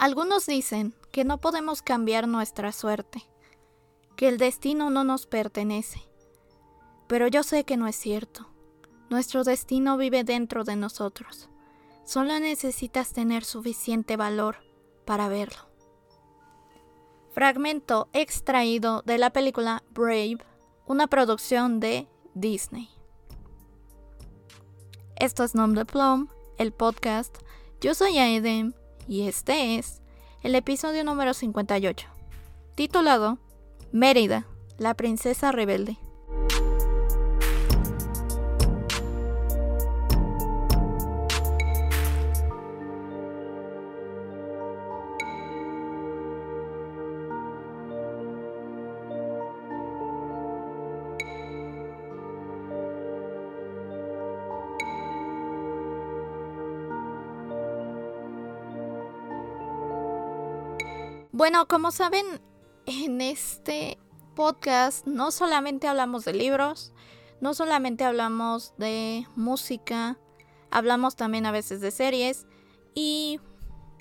Algunos dicen que no podemos cambiar nuestra suerte, que el destino no nos pertenece. Pero yo sé que no es cierto. Nuestro destino vive dentro de nosotros. Solo necesitas tener suficiente valor para verlo. Fragmento extraído de la película Brave, una producción de Disney. Esto es Nom de Plum, el podcast. Yo soy Aedem y este es el episodio número 58, titulado Mérida, la princesa rebelde. Bueno, como saben, en este podcast no solamente hablamos de libros, no solamente hablamos de música, hablamos también a veces de series y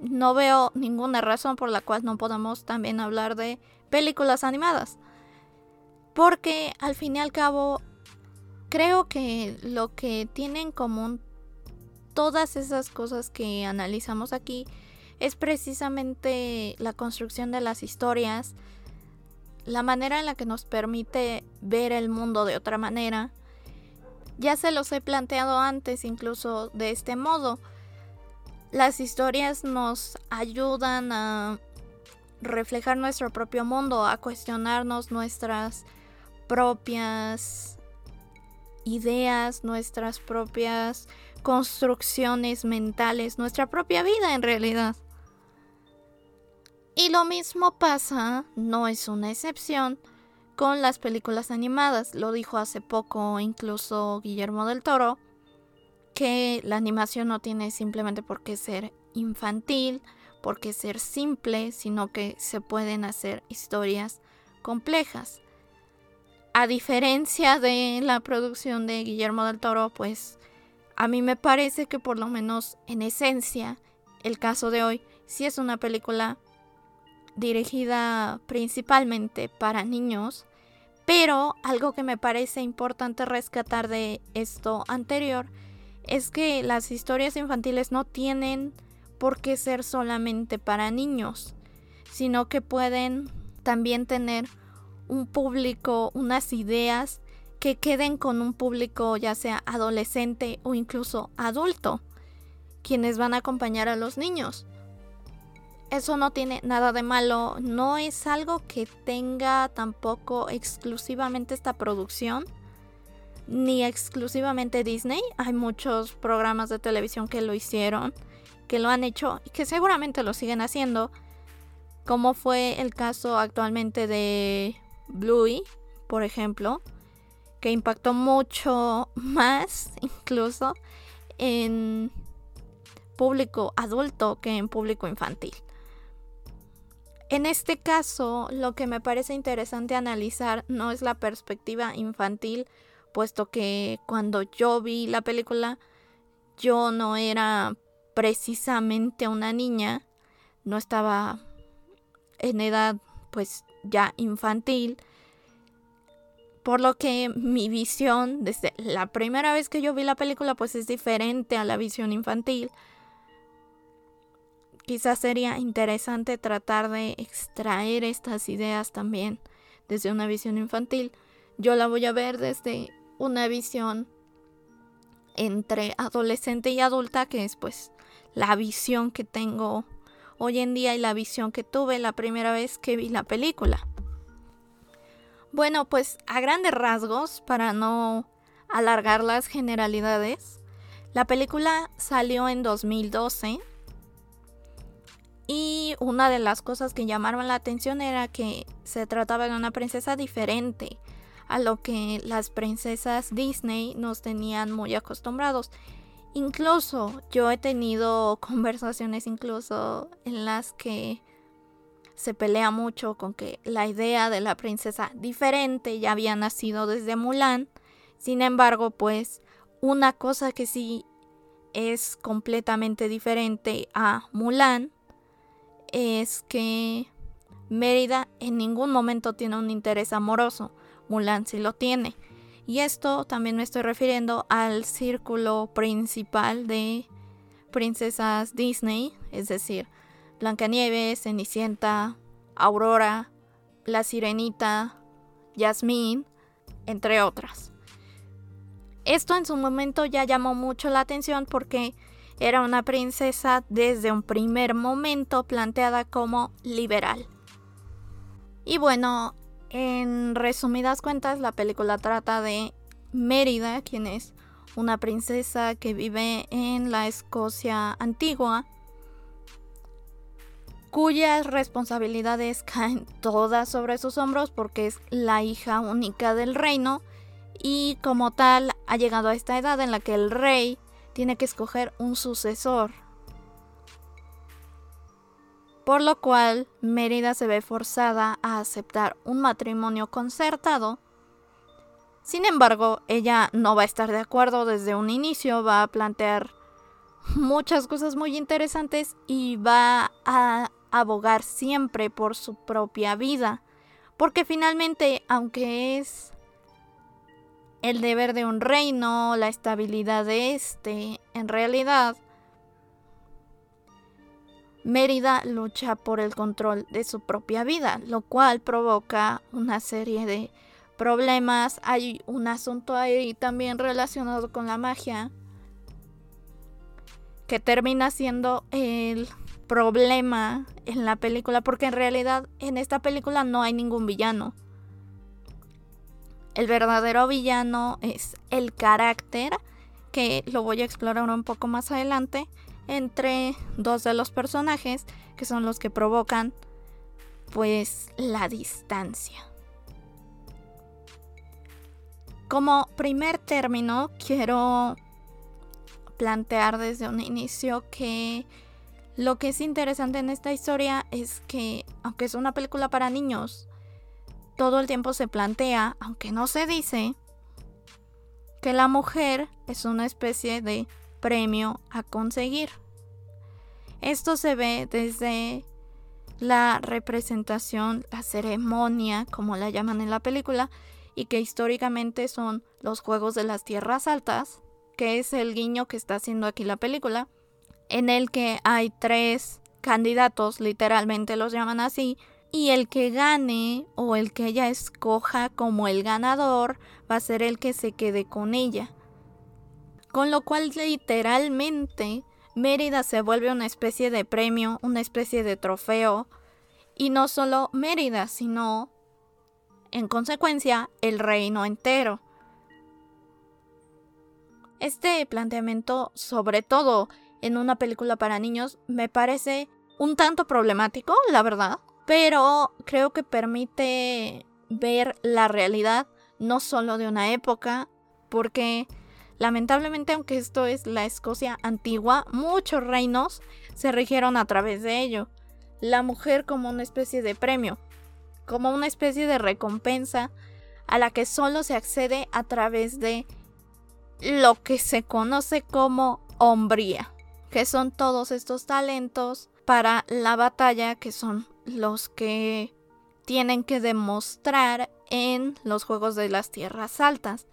no veo ninguna razón por la cual no podamos también hablar de películas animadas. Porque al fin y al cabo creo que lo que tienen en común todas esas cosas que analizamos aquí es precisamente la construcción de las historias, la manera en la que nos permite ver el mundo de otra manera. Ya se los he planteado antes incluso de este modo. Las historias nos ayudan a reflejar nuestro propio mundo, a cuestionarnos nuestras propias ideas, nuestras propias construcciones mentales, nuestra propia vida en realidad. Y lo mismo pasa, no es una excepción, con las películas animadas. Lo dijo hace poco incluso Guillermo del Toro, que la animación no tiene simplemente por qué ser infantil, por qué ser simple, sino que se pueden hacer historias complejas. A diferencia de la producción de Guillermo del Toro, pues a mí me parece que por lo menos en esencia, el caso de hoy sí es una película dirigida principalmente para niños, pero algo que me parece importante rescatar de esto anterior es que las historias infantiles no tienen por qué ser solamente para niños, sino que pueden también tener un público, unas ideas que queden con un público ya sea adolescente o incluso adulto, quienes van a acompañar a los niños eso no tiene nada de malo, no es algo que tenga tampoco exclusivamente esta producción, ni exclusivamente Disney. Hay muchos programas de televisión que lo hicieron, que lo han hecho y que seguramente lo siguen haciendo, como fue el caso actualmente de Bluey, por ejemplo, que impactó mucho más incluso en público adulto que en público infantil. En este caso, lo que me parece interesante analizar no es la perspectiva infantil, puesto que cuando yo vi la película, yo no era precisamente una niña, no estaba en edad pues ya infantil, por lo que mi visión desde la primera vez que yo vi la película pues es diferente a la visión infantil quizás sería interesante tratar de extraer estas ideas también desde una visión infantil. Yo la voy a ver desde una visión entre adolescente y adulta, que es pues la visión que tengo hoy en día y la visión que tuve la primera vez que vi la película. Bueno, pues a grandes rasgos, para no alargar las generalidades, la película salió en 2012 y una de las cosas que llamaron la atención era que se trataba de una princesa diferente a lo que las princesas Disney nos tenían muy acostumbrados. Incluso yo he tenido conversaciones incluso en las que se pelea mucho con que la idea de la princesa diferente ya había nacido desde Mulan. Sin embargo, pues una cosa que sí es completamente diferente a Mulan es que Mérida en ningún momento tiene un interés amoroso. Mulan sí lo tiene. Y esto también me estoy refiriendo al círculo principal de princesas Disney, es decir, Blancanieves, Cenicienta, Aurora, La Sirenita, Jasmine, entre otras. Esto en su momento ya llamó mucho la atención porque era una princesa desde un primer momento planteada como liberal. Y bueno, en resumidas cuentas, la película trata de Mérida, quien es una princesa que vive en la Escocia antigua, cuyas responsabilidades caen todas sobre sus hombros porque es la hija única del reino y como tal ha llegado a esta edad en la que el rey tiene que escoger un sucesor. Por lo cual Mérida se ve forzada a aceptar un matrimonio concertado. Sin embargo, ella no va a estar de acuerdo desde un inicio, va a plantear muchas cosas muy interesantes y va a abogar siempre por su propia vida. Porque finalmente, aunque es el deber de un reino, la estabilidad de este. En realidad, Mérida lucha por el control de su propia vida, lo cual provoca una serie de problemas. Hay un asunto ahí también relacionado con la magia que termina siendo el problema en la película, porque en realidad en esta película no hay ningún villano. El verdadero villano es el carácter, que lo voy a explorar un poco más adelante, entre dos de los personajes, que son los que provocan pues la distancia. Como primer término, quiero plantear desde un inicio que lo que es interesante en esta historia es que, aunque es una película para niños, todo el tiempo se plantea, aunque no se dice, que la mujer es una especie de premio a conseguir. Esto se ve desde la representación, la ceremonia, como la llaman en la película, y que históricamente son los Juegos de las Tierras Altas, que es el guiño que está haciendo aquí la película, en el que hay tres candidatos, literalmente los llaman así, y el que gane o el que ella escoja como el ganador va a ser el que se quede con ella. Con lo cual literalmente Mérida se vuelve una especie de premio, una especie de trofeo. Y no solo Mérida, sino, en consecuencia, el reino entero. Este planteamiento, sobre todo en una película para niños, me parece un tanto problemático, la verdad pero creo que permite ver la realidad no solo de una época, porque lamentablemente aunque esto es la Escocia antigua, muchos reinos se rigieron a través de ello. La mujer como una especie de premio, como una especie de recompensa a la que solo se accede a través de lo que se conoce como hombría, que son todos estos talentos para la batalla que son los que tienen que demostrar en los Juegos de las Tierras Altas.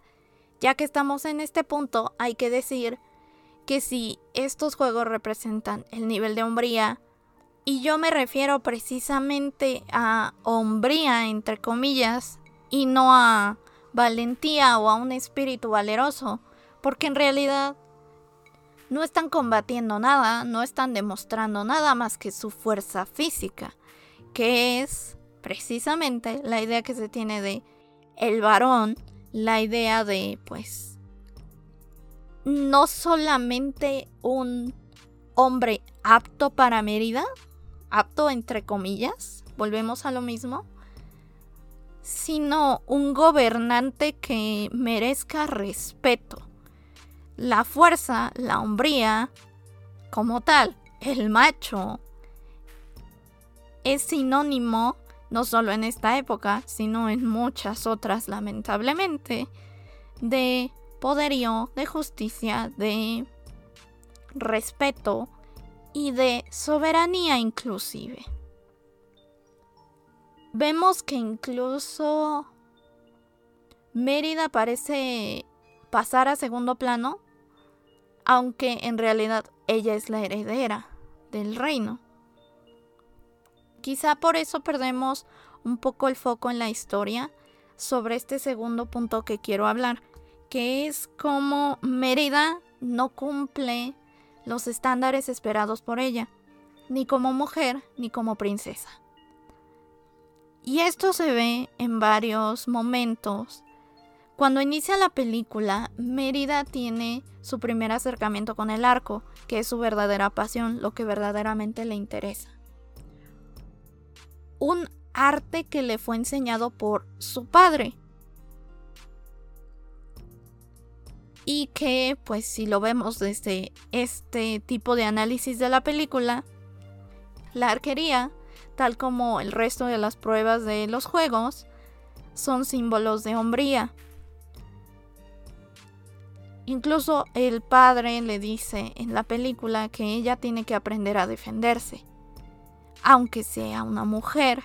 Ya que estamos en este punto, hay que decir que si estos juegos representan el nivel de hombría, y yo me refiero precisamente a hombría, entre comillas, y no a valentía o a un espíritu valeroso, porque en realidad no están combatiendo nada, no están demostrando nada más que su fuerza física que es precisamente la idea que se tiene de el varón, la idea de pues no solamente un hombre apto para Mérida, apto entre comillas, volvemos a lo mismo, sino un gobernante que merezca respeto. La fuerza, la hombría, como tal, el macho, es sinónimo, no solo en esta época, sino en muchas otras lamentablemente, de poderío, de justicia, de respeto y de soberanía inclusive. Vemos que incluso Mérida parece pasar a segundo plano, aunque en realidad ella es la heredera del reino. Quizá por eso perdemos un poco el foco en la historia sobre este segundo punto que quiero hablar, que es cómo Mérida no cumple los estándares esperados por ella, ni como mujer ni como princesa. Y esto se ve en varios momentos. Cuando inicia la película, Mérida tiene su primer acercamiento con el arco, que es su verdadera pasión, lo que verdaderamente le interesa. Un arte que le fue enseñado por su padre. Y que, pues si lo vemos desde este tipo de análisis de la película, la arquería, tal como el resto de las pruebas de los juegos, son símbolos de hombría. Incluso el padre le dice en la película que ella tiene que aprender a defenderse, aunque sea una mujer.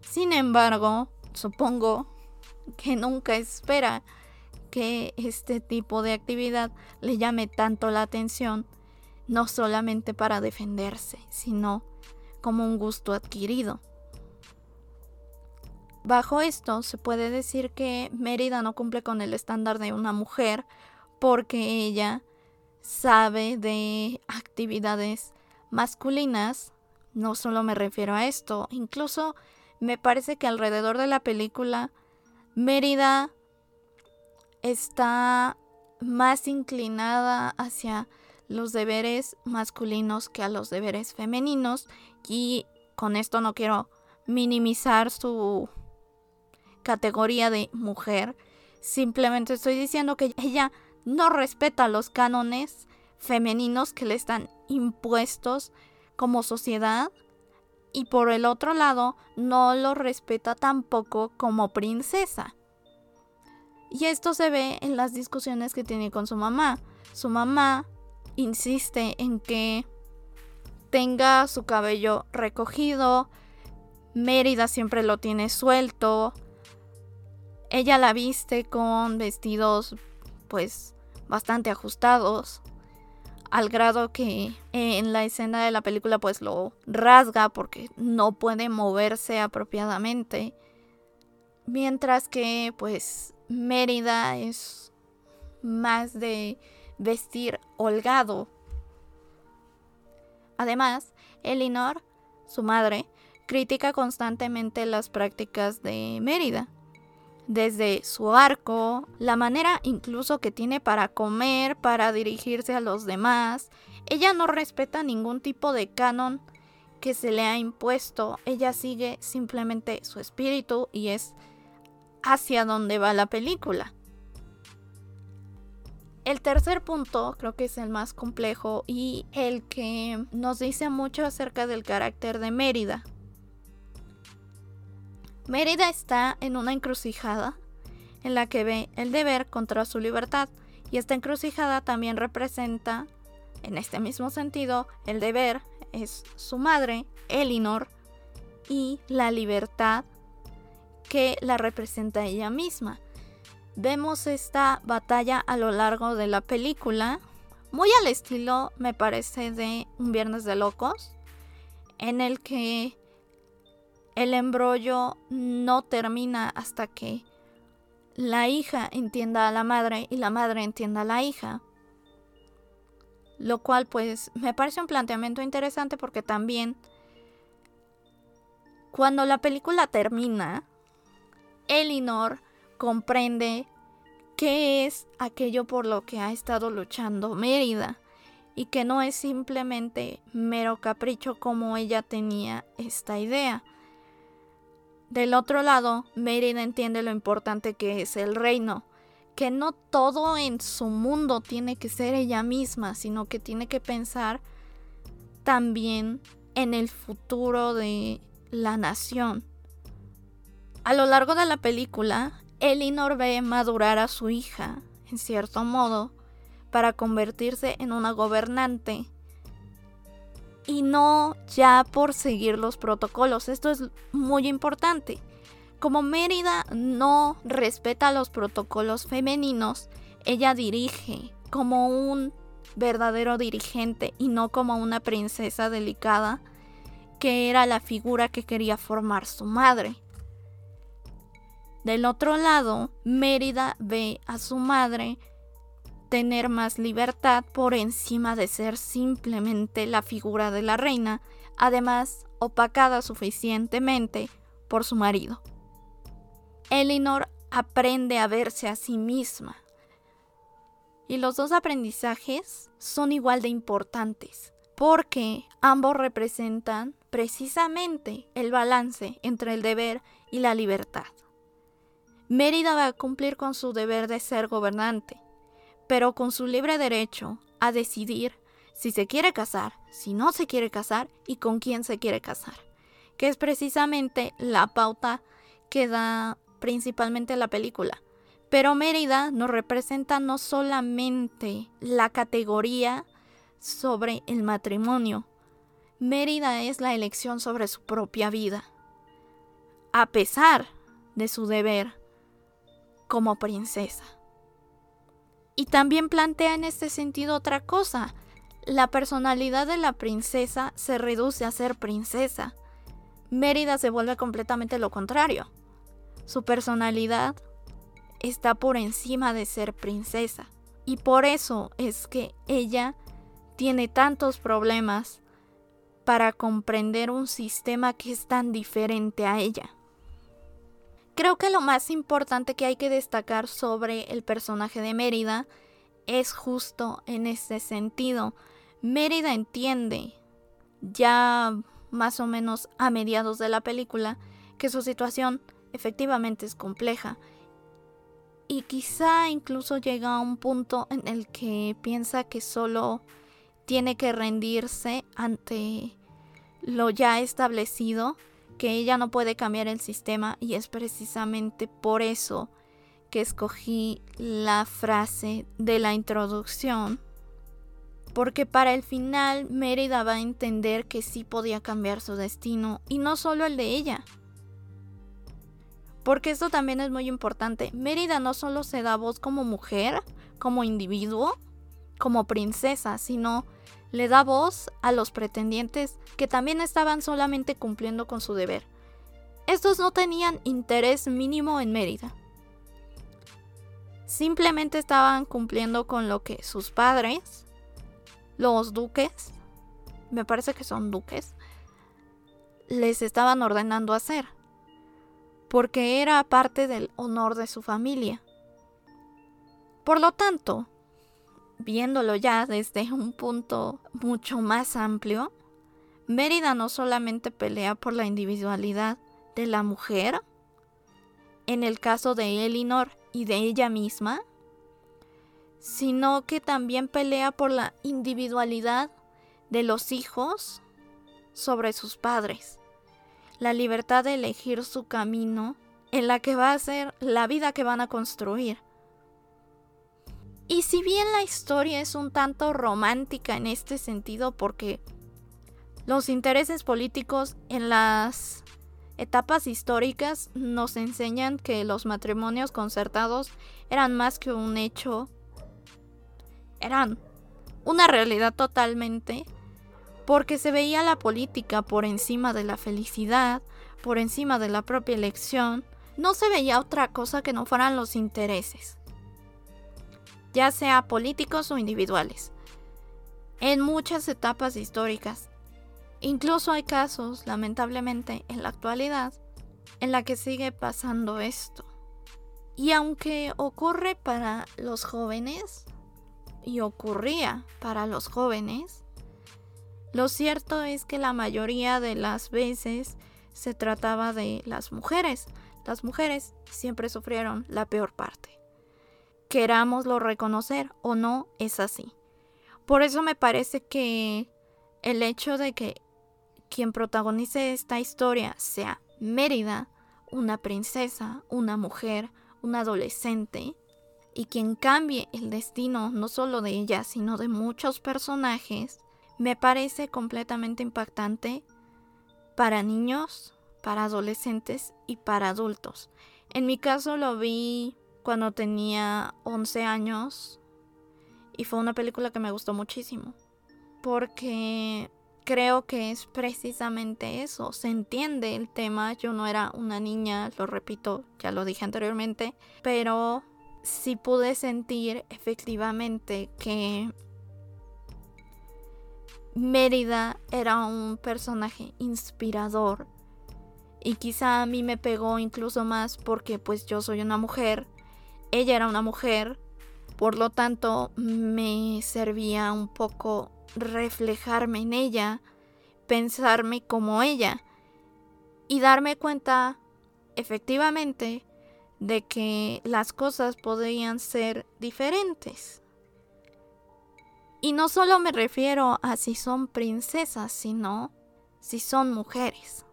Sin embargo, supongo que nunca espera que este tipo de actividad le llame tanto la atención, no solamente para defenderse, sino como un gusto adquirido. Bajo esto se puede decir que Mérida no cumple con el estándar de una mujer porque ella sabe de actividades masculinas. No solo me refiero a esto, incluso me parece que alrededor de la película Mérida está más inclinada hacia los deberes masculinos que a los deberes femeninos y con esto no quiero minimizar su categoría de mujer, simplemente estoy diciendo que ella no respeta los cánones femeninos que le están impuestos como sociedad y por el otro lado no lo respeta tampoco como princesa. Y esto se ve en las discusiones que tiene con su mamá. Su mamá insiste en que tenga su cabello recogido. Mérida siempre lo tiene suelto. Ella la viste con vestidos pues bastante ajustados. Al grado que en la escena de la película pues lo rasga porque no puede moverse apropiadamente. Mientras que pues Mérida es más de vestir holgado. Además, Elinor, su madre, critica constantemente las prácticas de Mérida. Desde su arco, la manera incluso que tiene para comer, para dirigirse a los demás. Ella no respeta ningún tipo de canon que se le ha impuesto. Ella sigue simplemente su espíritu y es hacia dónde va la película. El tercer punto creo que es el más complejo y el que nos dice mucho acerca del carácter de Mérida. Mérida está en una encrucijada en la que ve el deber contra su libertad y esta encrucijada también representa, en este mismo sentido, el deber es su madre, Elinor, y la libertad que la representa ella misma. Vemos esta batalla a lo largo de la película, muy al estilo, me parece, de Un Viernes de Locos, en el que el embrollo no termina hasta que la hija entienda a la madre y la madre entienda a la hija. Lo cual pues me parece un planteamiento interesante porque también cuando la película termina, Elinor comprende qué es aquello por lo que ha estado luchando Mérida y que no es simplemente mero capricho como ella tenía esta idea. Del otro lado, Mérida entiende lo importante que es el reino, que no todo en su mundo tiene que ser ella misma, sino que tiene que pensar también en el futuro de la nación. A lo largo de la película, Elinor ve madurar a su hija, en cierto modo, para convertirse en una gobernante y no ya por seguir los protocolos. Esto es muy importante. Como Mérida no respeta los protocolos femeninos, ella dirige como un verdadero dirigente y no como una princesa delicada que era la figura que quería formar su madre. Del otro lado, Mérida ve a su madre tener más libertad por encima de ser simplemente la figura de la reina, además opacada suficientemente por su marido. Elinor aprende a verse a sí misma. Y los dos aprendizajes son igual de importantes, porque ambos representan precisamente el balance entre el deber y la libertad. Mérida va a cumplir con su deber de ser gobernante, pero con su libre derecho a decidir si se quiere casar, si no se quiere casar y con quién se quiere casar, que es precisamente la pauta que da principalmente la película. Pero Mérida nos representa no solamente la categoría sobre el matrimonio, Mérida es la elección sobre su propia vida, a pesar de su deber como princesa. Y también plantea en este sentido otra cosa. La personalidad de la princesa se reduce a ser princesa. Mérida se vuelve completamente lo contrario. Su personalidad está por encima de ser princesa. Y por eso es que ella tiene tantos problemas para comprender un sistema que es tan diferente a ella. Creo que lo más importante que hay que destacar sobre el personaje de Mérida es justo en este sentido. Mérida entiende, ya más o menos a mediados de la película, que su situación efectivamente es compleja. Y quizá incluso llega a un punto en el que piensa que solo tiene que rendirse ante lo ya establecido que ella no puede cambiar el sistema y es precisamente por eso que escogí la frase de la introducción. Porque para el final Mérida va a entender que sí podía cambiar su destino y no solo el de ella. Porque esto también es muy importante. Mérida no solo se da voz como mujer, como individuo, como princesa, sino le da voz a los pretendientes que también estaban solamente cumpliendo con su deber. Estos no tenían interés mínimo en Mérida. Simplemente estaban cumpliendo con lo que sus padres, los duques, me parece que son duques, les estaban ordenando hacer, porque era parte del honor de su familia. Por lo tanto, viéndolo ya desde un punto mucho más amplio, Mérida no solamente pelea por la individualidad de la mujer, en el caso de Elinor y de ella misma, sino que también pelea por la individualidad de los hijos sobre sus padres, la libertad de elegir su camino en la que va a ser la vida que van a construir. Y si bien la historia es un tanto romántica en este sentido porque los intereses políticos en las etapas históricas nos enseñan que los matrimonios concertados eran más que un hecho, eran una realidad totalmente, porque se veía la política por encima de la felicidad, por encima de la propia elección, no se veía otra cosa que no fueran los intereses ya sea políticos o individuales, en muchas etapas históricas. Incluso hay casos, lamentablemente, en la actualidad, en la que sigue pasando esto. Y aunque ocurre para los jóvenes, y ocurría para los jóvenes, lo cierto es que la mayoría de las veces se trataba de las mujeres. Las mujeres siempre sufrieron la peor parte querámoslo reconocer o no, es así. Por eso me parece que el hecho de que quien protagonice esta historia sea Mérida, una princesa, una mujer, una adolescente, y quien cambie el destino no solo de ella, sino de muchos personajes, me parece completamente impactante para niños, para adolescentes y para adultos. En mi caso lo vi cuando tenía 11 años y fue una película que me gustó muchísimo porque creo que es precisamente eso, se entiende el tema, yo no era una niña, lo repito, ya lo dije anteriormente, pero sí pude sentir efectivamente que Mérida era un personaje inspirador y quizá a mí me pegó incluso más porque pues yo soy una mujer, ella era una mujer, por lo tanto me servía un poco reflejarme en ella, pensarme como ella y darme cuenta efectivamente de que las cosas podrían ser diferentes. Y no solo me refiero a si son princesas, sino si son mujeres.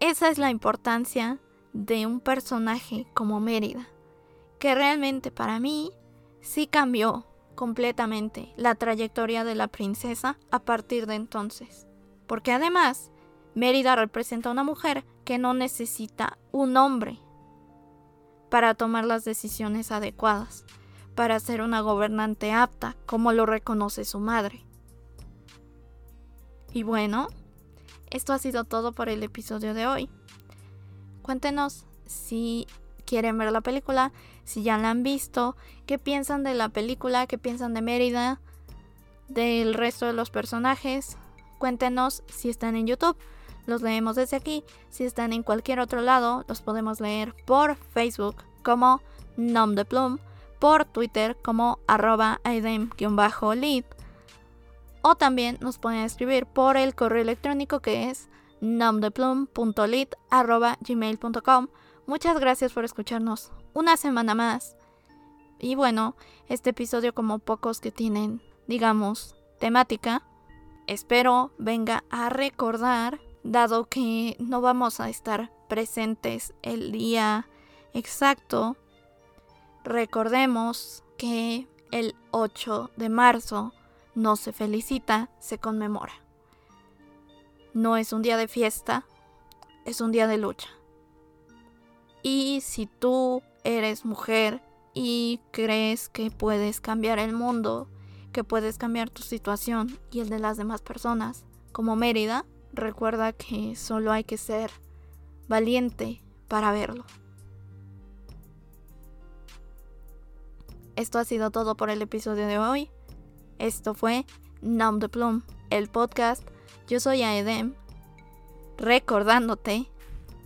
Esa es la importancia de un personaje como Mérida, que realmente para mí sí cambió completamente la trayectoria de la princesa a partir de entonces. Porque además, Mérida representa a una mujer que no necesita un hombre para tomar las decisiones adecuadas, para ser una gobernante apta, como lo reconoce su madre. Y bueno, esto ha sido todo por el episodio de hoy. Cuéntenos si quieren ver la película, si ya la han visto, qué piensan de la película, qué piensan de Mérida, del resto de los personajes. Cuéntenos si están en YouTube, los leemos desde aquí. Si están en cualquier otro lado, los podemos leer por Facebook como Nom de Plum, por Twitter como arroba lead o también nos pueden escribir por el correo electrónico que es gmail.com Muchas gracias por escucharnos una semana más. Y bueno, este episodio como pocos que tienen, digamos, temática, espero venga a recordar, dado que no vamos a estar presentes el día exacto, recordemos que el 8 de marzo no se felicita, se conmemora. No es un día de fiesta, es un día de lucha. Y si tú eres mujer y crees que puedes cambiar el mundo, que puedes cambiar tu situación y el de las demás personas, como Mérida, recuerda que solo hay que ser valiente para verlo. Esto ha sido todo por el episodio de hoy. Esto fue Nom de Plum, el podcast. Yo soy Aedem, recordándote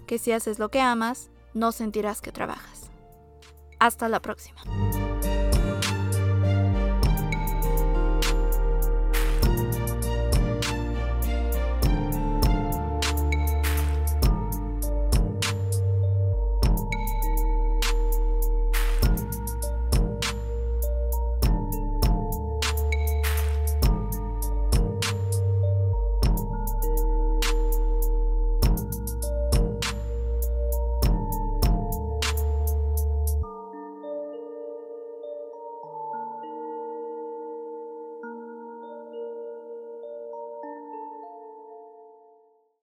que si haces lo que amas, no sentirás que trabajas. Hasta la próxima.